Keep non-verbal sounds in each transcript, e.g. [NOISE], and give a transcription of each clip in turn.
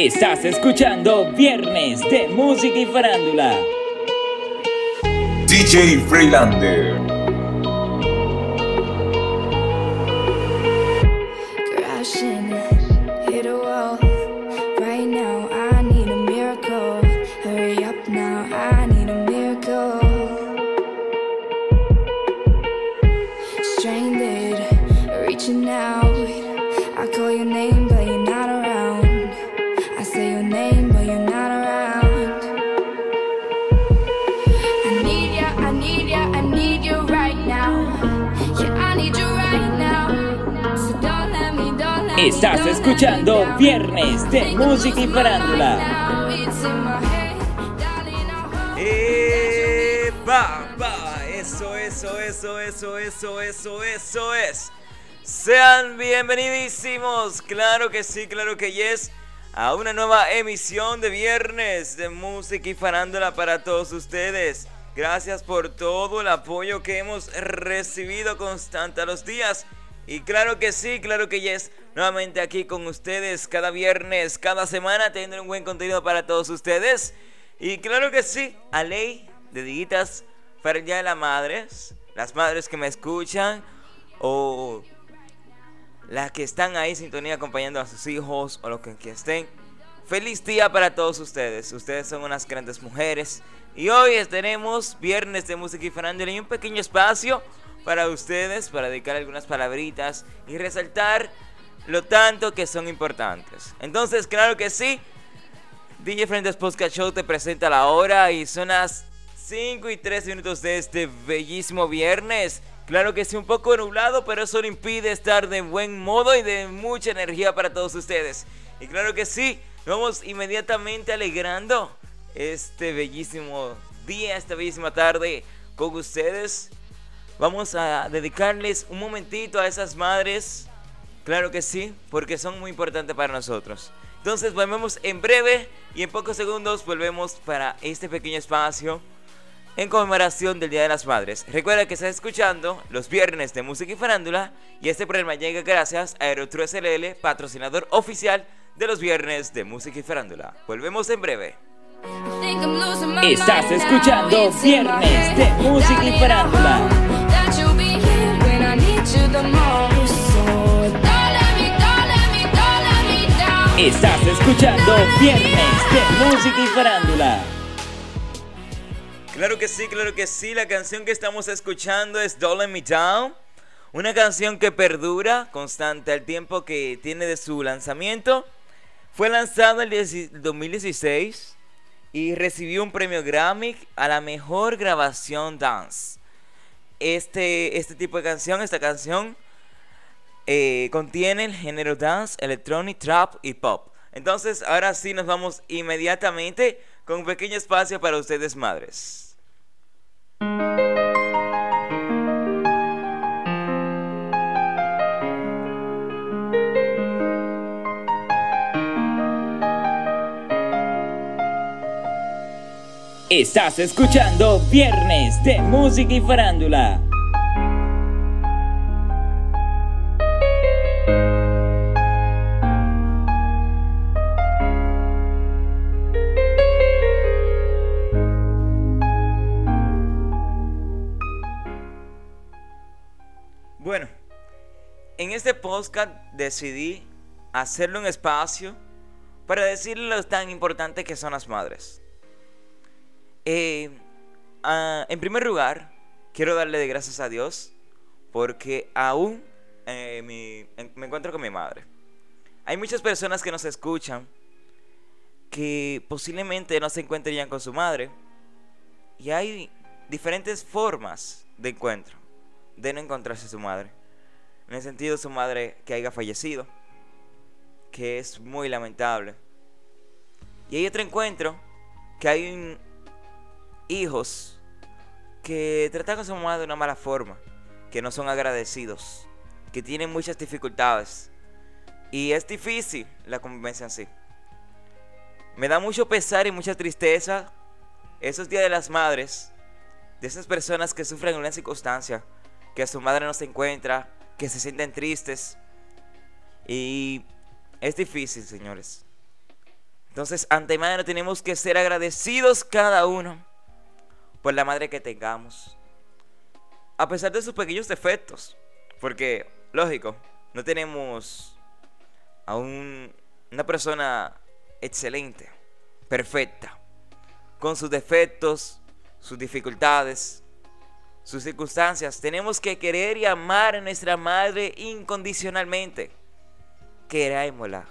Estás escuchando Viernes de Música y Farándula. DJ Freelander. Estás escuchando Viernes de Música y Farándula. ¡Epa! Va. Eso, eso, eso, eso, eso, eso, eso es. Sean bienvenidísimos, claro que sí, claro que yes, a una nueva emisión de Viernes de Música y Farándula para todos ustedes. Gracias por todo el apoyo que hemos recibido constante a los días. Y claro que sí, claro que yes. Nuevamente aquí con ustedes cada viernes, cada semana, teniendo un buen contenido para todos ustedes. Y claro que sí, a ley de diguitas para el Día de las Madres. Las madres que me escuchan o las que están ahí en sintonía acompañando a sus hijos o los que, que estén. Feliz día para todos ustedes. Ustedes son unas grandes mujeres. Y hoy tenemos viernes de música y farándula y un pequeño espacio para ustedes, para dedicar algunas palabritas y resaltar lo tanto que son importantes. Entonces, claro que sí, DJ Friends Podcast Show te presenta la hora y son las 5 y 3 minutos de este bellísimo viernes. Claro que sí, un poco nublado, pero eso no impide estar de buen modo y de mucha energía para todos ustedes. Y claro que sí, vamos inmediatamente alegrando este bellísimo día, esta bellísima tarde con ustedes. Vamos a dedicarles un momentito a esas madres Claro que sí, porque son muy importantes para nosotros. Entonces volvemos en breve y en pocos segundos volvemos para este pequeño espacio en conmemoración del Día de las Madres. Recuerda que estás escuchando los viernes de música y farándula y este programa llega gracias a Aerotru SLL, patrocinador oficial de los viernes de música y farándula. Volvemos en breve. Estás escuchando Viernes de Música y Farándula. Estás escuchando Viernes de Música y Farándula. Claro que sí, claro que sí. La canción que estamos escuchando es Don't Let Me Down. Una canción que perdura constante al tiempo que tiene de su lanzamiento. Fue lanzado en el 2016 y recibió un premio Grammy a la mejor grabación dance. Este, este tipo de canción, esta canción eh, contiene el género dance, electronic, trap y pop. Entonces, ahora sí nos vamos inmediatamente con un pequeño espacio para ustedes madres. Estás escuchando Viernes de Música y Farándula. En este podcast decidí hacerlo un espacio para decirle lo tan importante que son las madres. Eh, ah, en primer lugar, quiero darle de gracias a Dios porque aún eh, me encuentro con mi madre. Hay muchas personas que nos escuchan que posiblemente no se encuentren con su madre y hay diferentes formas de encuentro de no encontrarse su madre. En el sentido de su madre que haya fallecido, que es muy lamentable. Y hay otro encuentro que hay hijos que tratan a su madre de una mala forma, que no son agradecidos, que tienen muchas dificultades. Y es difícil la convivencia en sí. Me da mucho pesar y mucha tristeza esos días de las madres, de esas personas que sufren una circunstancia, que su madre no se encuentra, que se sienten tristes. Y es difícil, señores. Entonces, antemano tenemos que ser agradecidos cada uno por la madre que tengamos. A pesar de sus pequeños defectos. Porque, lógico, no tenemos a un, una persona excelente, perfecta, con sus defectos, sus dificultades, sus circunstancias. Tenemos que querer y amar a nuestra madre incondicionalmente. Querémosla.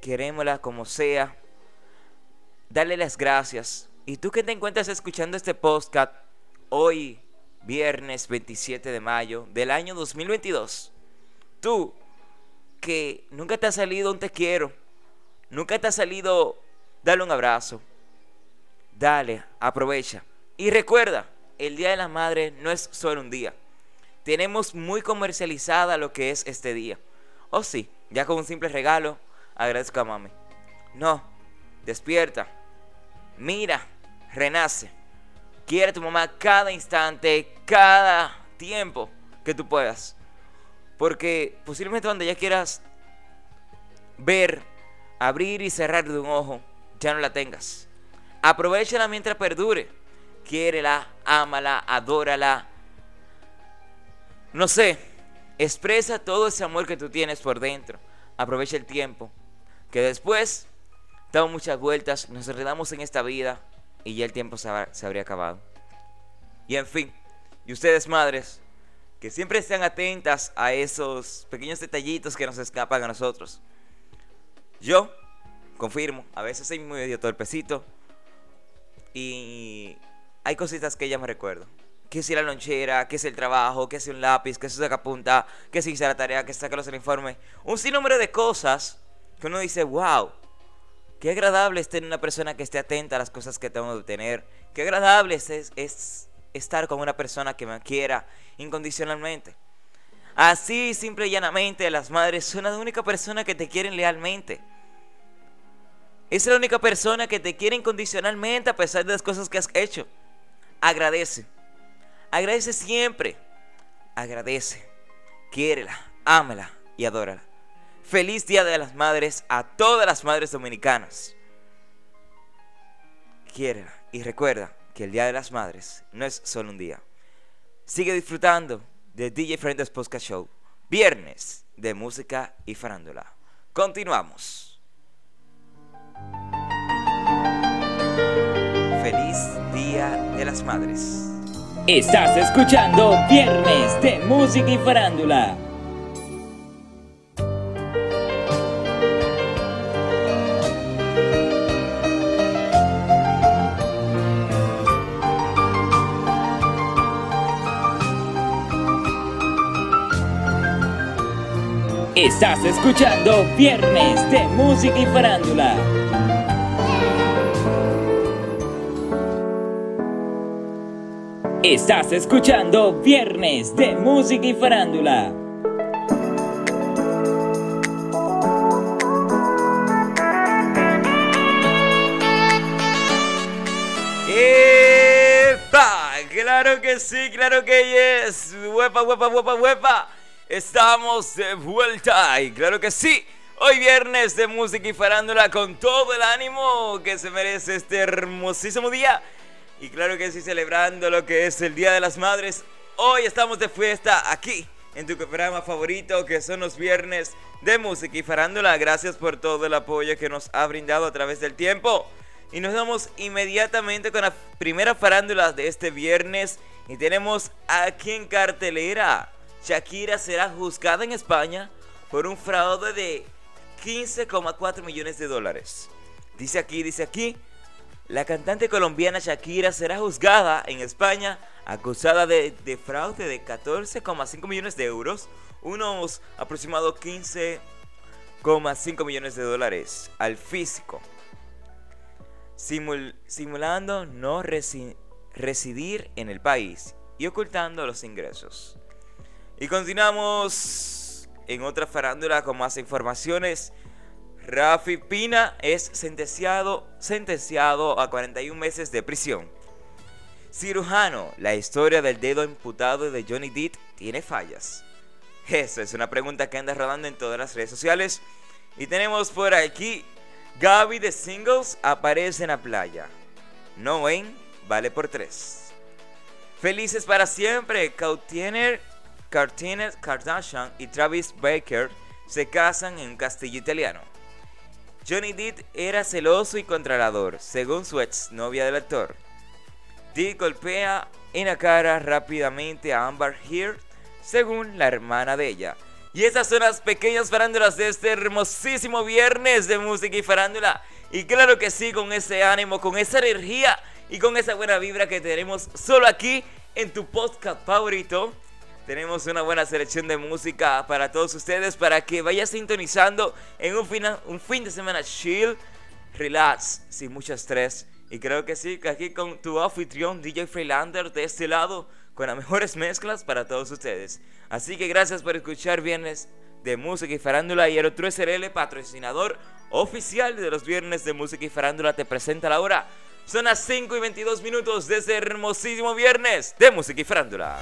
Querémosla como sea. Dale las gracias. Y tú que te encuentras escuchando este podcast hoy, viernes 27 de mayo del año 2022. Tú que nunca te ha salido un te quiero. Nunca te ha salido dale un abrazo. Dale, aprovecha. Y recuerda, el Día de la Madre no es solo un día. Tenemos muy comercializada lo que es este día. Oh sí, ya con un simple regalo, agradezco a mami. No, despierta. Mira, renace. Quiere a tu mamá cada instante, cada tiempo que tú puedas. Porque posiblemente cuando ya quieras ver, abrir y cerrar de un ojo, ya no la tengas. Aprovechala mientras perdure quiérela, ámala, adórala. No sé, expresa todo ese amor que tú tienes por dentro. Aprovecha el tiempo. Que después damos muchas vueltas, nos enredamos en esta vida y ya el tiempo se, habría acabado. Y en fin, y ustedes madres, que siempre estén atentas a esos pequeños detallitos que nos escapan a nosotros. Yo confirmo, a veces soy medio torpecito y hay cositas que ya me recuerdo. Que si la lonchera, que es el trabajo, que si un lápiz, que si saca punta, que si hice la tarea, que saca los informes. Un sinnúmero de cosas que uno dice, wow, qué agradable es tener una persona que esté atenta a las cosas que tengo que tener. Qué agradable es, es estar con una persona que me quiera incondicionalmente. Así, simple y llanamente, las madres son la única persona que te quieren lealmente. Es la única persona que te quiere incondicionalmente a pesar de las cosas que has hecho. Agradece. Agradece siempre. Agradece. Quiérela, ámala y adórala. Feliz Día de las Madres a todas las madres dominicanas. Quiérela y recuerda que el Día de las Madres no es solo un día. Sigue disfrutando de DJ Friends Podcast Show, viernes de música y farándula. Continuamos. Feliz Día de las Madres. Estás escuchando Viernes de Música y Farándula. Estás escuchando Viernes de Música y Farándula. Estás escuchando Viernes de Música y Farándula. ¡Epa! Claro que sí, claro que yes. Huepa, huepa, huepa, huepa. Estamos de vuelta y claro que sí. Hoy viernes de música y farándula con todo el ánimo que se merece este hermosísimo día y claro que sí, celebrando lo que es el Día de las Madres. Hoy estamos de fiesta aquí en tu programa favorito que son los viernes de música y farándula. Gracias por todo el apoyo que nos ha brindado a través del tiempo. Y nos vamos inmediatamente con la primera farándula de este viernes. Y tenemos aquí en cartelera. Shakira será juzgada en España por un fraude de 15,4 millones de dólares. Dice aquí, dice aquí la cantante colombiana Shakira será juzgada en España acusada de, fraude de 14,5 millones de euros, unos aproximados 15,5 millones de dólares al físico, simulando no residir en el país y ocultando los ingresos. Y continuamos en otra farándula con más informaciones. Rafi Pina es sentenciado, sentenciado a 41 meses de prisión. Cirujano, la historia del dedo imputado de Johnny Depp tiene fallas. Esa es una pregunta que anda rodando en todas las redes sociales. Y tenemos por aquí Gaby de Singles aparece en la playa. No Wayne vale por tres. Felices para siempre, Kautiner, Cartines Kardashian y Travis Baker se casan en un castillo italiano. Johnny Depp era celoso y controlador, según su ex novia del actor. Depp golpea en la cara rápidamente a Amber Heard, según la hermana de ella. Y esas son las pequeñas farándulas de este hermosísimo viernes de música y farándula. Y claro que sí, con ese ánimo, con esa energía y con esa buena vibra que tenemos solo aquí en tu podcast favorito. Tenemos una buena selección de música para todos ustedes para que vaya sintonizando en un, un fin de semana chill, relax, sin mucho estrés. Y creo que sí, que aquí con tu anfitrión DJ Freelander de este lado, con las mejores mezclas para todos ustedes. Así que gracias por escuchar Viernes de Música y Farándula y el otro SRL, patrocinador oficial de los Viernes de Música y Farándula, te presenta la hora. Son las 5 y 22 minutos de ese hermosísimo Viernes de Música y Farándula.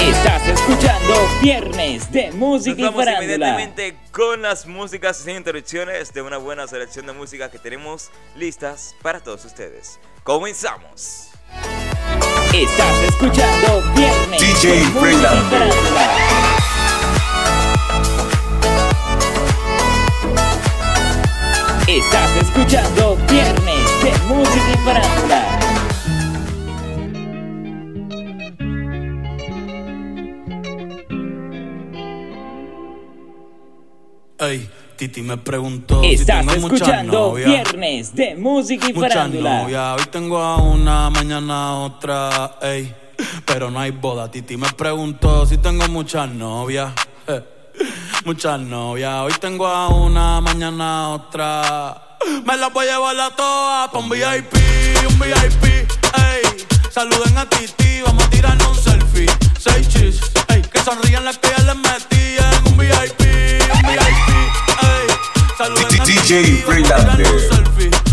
Estás escuchando Viernes de Música Nos y Farándula. inmediatamente con las músicas sin interrupciones de una buena selección de música que tenemos listas para todos ustedes. Comenzamos. Estás escuchando Viernes DJ de Música y. Farándula. Estás escuchando Viernes de Música y Farándula. Ey, Titi me preguntó si Estás tengo muchas escuchando novias. Viernes de Música y Muchas Farándula. hoy tengo a una, mañana a otra, ey. Pero no hay boda, Titi me preguntó si tengo muchas novias. [LAUGHS] eh. Muchas novias, hoy tengo a una, mañana a otra. Me las voy a llevar a todas pa' un VIP, un VIP, ey. Saluden a Titi, vamos a tirarnos un selfie. Seis chis, ey. Que sonrían las que ya les metí en un VIP, un VIP, DJ.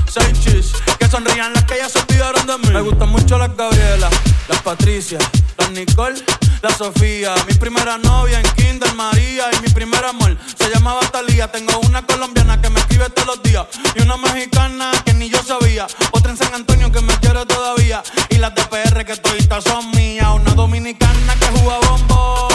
Seis que sonrían las que ya se olvidaron de mí. Me gustan mucho las Gabriela, las Patricia, las Nicole, la Sofía. Mi primera novia en Kinder María y mi primer amor se llamaba Talía. Tengo una colombiana que me escribe todos los días y una mexicana que ni yo sabía. Otra en San Antonio que me quiere todavía y las de PR que toditas son mías. Una dominicana que juega bombón,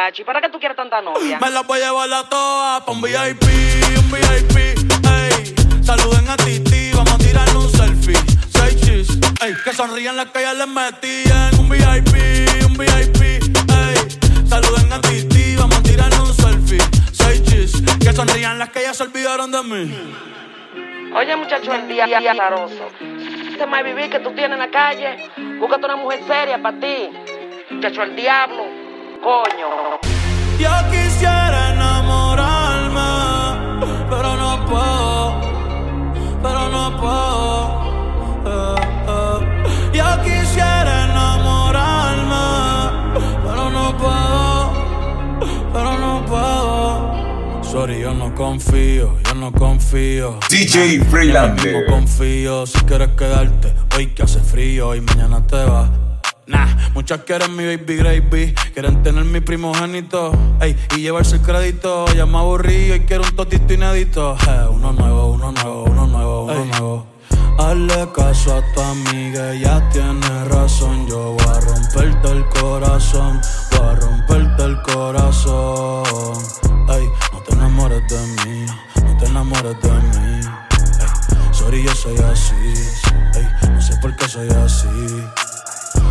Muchacho, ¿y para qué tú quieres tanta novia? me las voy a llevar a todas pa' un VIP, un VIP, ey. Saluden a Titi, vamos a tirarnos un selfie. Seis chis, ey. Que sonrían las que ya les metí en un VIP, un VIP, ey. Saluden a Titi, vamos a tirarnos un selfie. Seis chis, que sonrían las que ya se olvidaron de mí. Oye, muchacho, el día día azaroso. Este más vivir que tú tienes en la calle, búscate una mujer seria para ti. Muchacho, el diablo, coño. Yo quisiera enamorarme, pero no puedo, pero no puedo. eh, eh. Yo quisiera enamorarme, pero no puedo, pero no puedo. Sorry, yo no confío, yo no confío. DJ No Freelander. confío si quieres quedarte hoy que hace frío y mañana te vas. Nah, muchas quieren mi baby gravy, quieren tener mi primogénito, ey, y llevarse el crédito. Ya me aburrí y quiero un totito inédito. Eh, uno nuevo, uno nuevo, uno nuevo, uno nuevo. Hazle caso a tu amiga, ella tiene razón. Yo voy a romperte el corazón, voy a romperte el corazón. Ey, no te enamores de mí, no te enamores de mí. Ey, sorry, yo soy así, ey, no sé por qué soy así.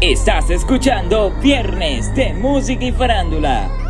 Estás escuchando Viernes de Música y Farándula.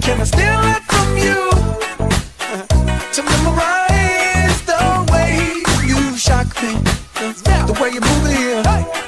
Can I steal it from you? [LAUGHS] To memorize the way you shock me, the way you move it?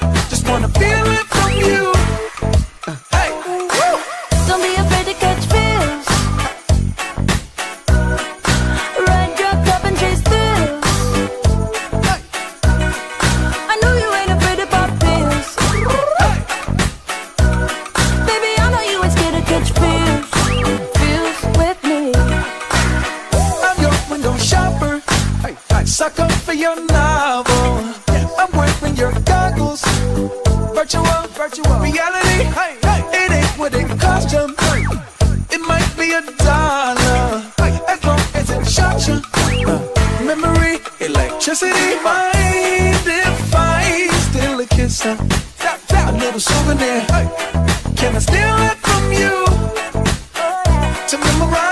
A little souvenir. Can I steal it from you? To memorize.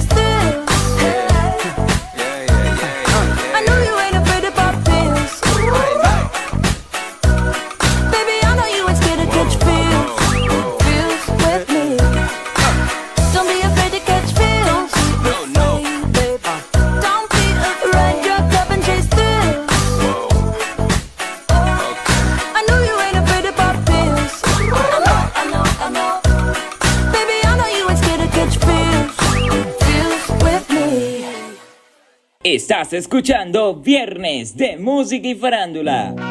Estás escuchando Viernes de Música y Farándula.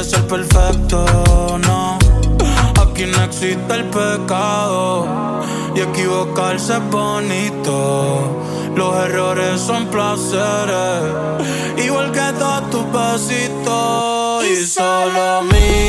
que ser perfecto, no. Aquí no existe el pecado y equivocarse es bonito. Los errores son placeres, igual que todos tus besitos. Y solo mírame.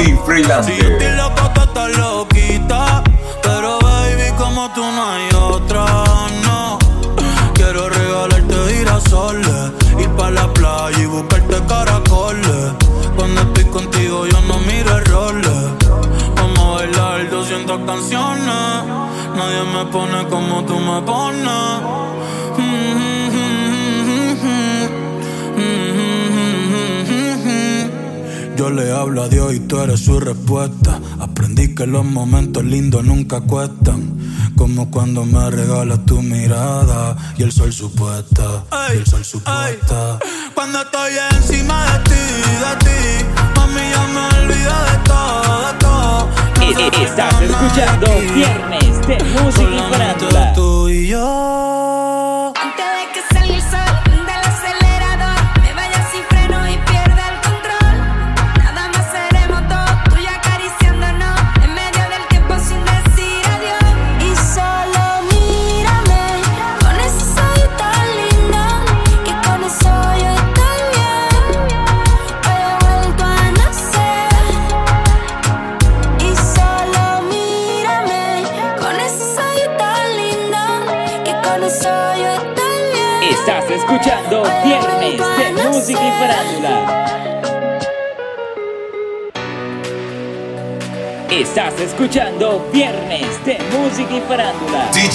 DJ Si yo Freelander. loco, tú estás loquita. Pero baby, como tú no hay otra, no. Quiero regalarte girasoles, ir pa' la playa y buscarte caracoles. Cuando estoy contigo yo no miro errores. Vamos a bailar 200 canciones. Nadie me pone como tú me pones. Yo le hablo a Dios y tú eres su respuesta. Aprendí que los momentos lindos nunca cuestan. Como cuando me regalas tu mirada y el sol supuesta. y el sol supuesta. Cuando estoy encima de ti, de ti, mami, ya me olvido de todo, de todo. No E- se e- Estás escuchando. Viernes de Música y tú y yo.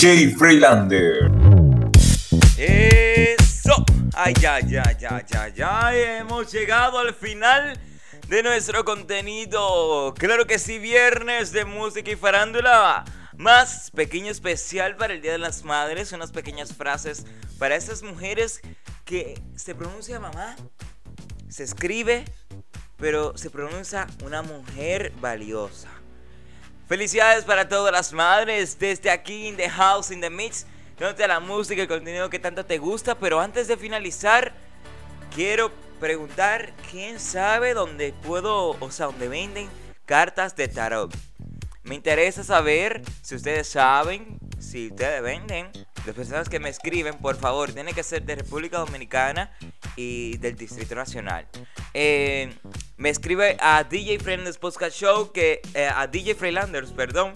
Freelander. Eso. Ay, ya, ya, ya, ya, ya. Hemos llegado al final de nuestro contenido. Claro que sí, viernes de música y farándula. Más pequeño especial para el Día de las Madres. Unas pequeñas frases para esas mujeres que se pronuncia mamá, se escribe, pero se pronuncia una mujer valiosa. Felicidades para todas las madres desde aquí in the house, in the mix, dándote la música y el contenido que tanto te gusta. Pero antes de finalizar, quiero preguntar quién sabe dónde puedo, o sea, dónde venden cartas de tarot. Me interesa saber si ustedes saben, si ustedes venden. Las personas que me escriben, por favor, tiene que ser de República Dominicana y del Distrito Nacional. Eh, me escribe a DJ Freelanders Podcast Show, que, eh, a DJ Freelanders, perdón,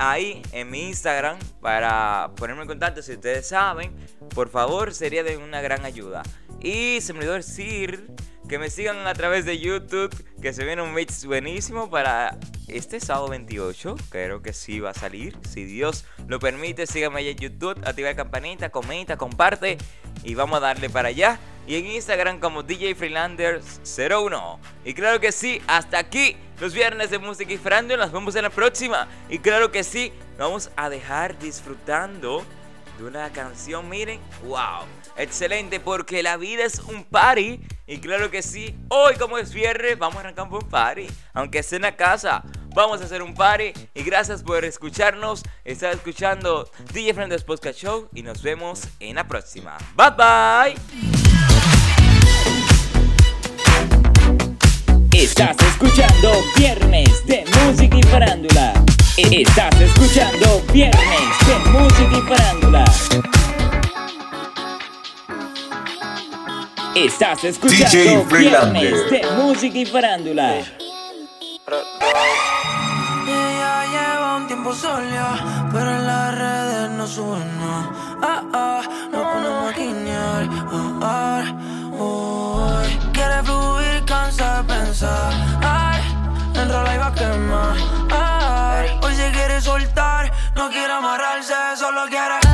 ahí en mi Instagram para ponerme en contacto si ustedes saben. Por favor, sería de una gran ayuda. Y se me olvidó decir que me sigan a través de YouTube, que se viene un mix buenísimo para este sábado 28. Creo que sí va a salir. Si Dios lo permite, síganme allá en YouTube, activa la campanita, comenta, comparte y vamos a darle para allá. Y en Instagram como DJ Freelanders01. Y claro que sí, hasta aquí los viernes de música y farándula. Nos vemos en la próxima. Y claro que sí, vamos a dejar disfrutando de una canción, miren, wow, excelente, porque la vida es un party Y claro que sí, hoy como es viernes, vamos a arrancar un buen party. Aunque esté en la casa, vamos a hacer un party. Y gracias por escucharnos. Está escuchando DJ Friends Podcast Show. Y nos vemos en la próxima. Bye bye. Estás escuchando Viernes de Música y Farándula. Estás escuchando Viernes de Música y Farándula. Estás escuchando DJ Freelander. Viernes de Música y Farándula. Ella lleva un tiempo sola, pero en las redes no sube nada. Ah, ah, no ponemos a guiñar. Ah, ah, uy. Quiere fluir, cansa de pensar. Ay, enrola y va a quemar. Ay, hoy se quiere soltar, no quiere amarrarse, solo quiere.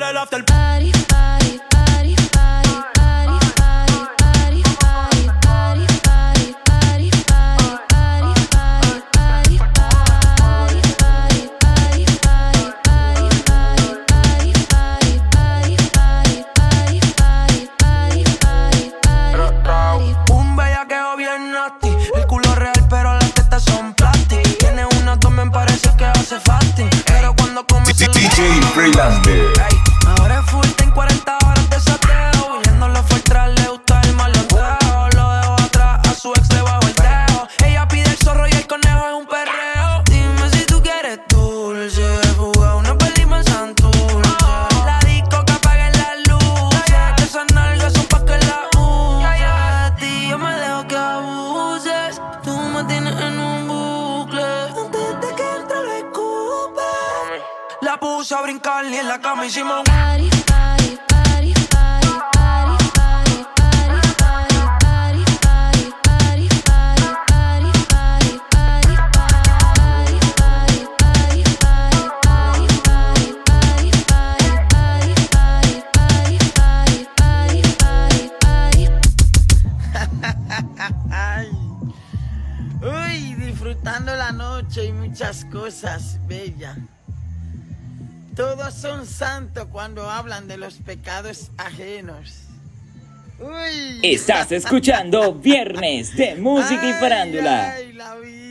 I love the party brincar y en la cama hicimos. Uy, disfrutando la noche y muchas cosas bellas. Todos son santos cuando hablan de los pecados ajenos. Uy. Estás escuchando Viernes de Música y Farándula. ay, la vida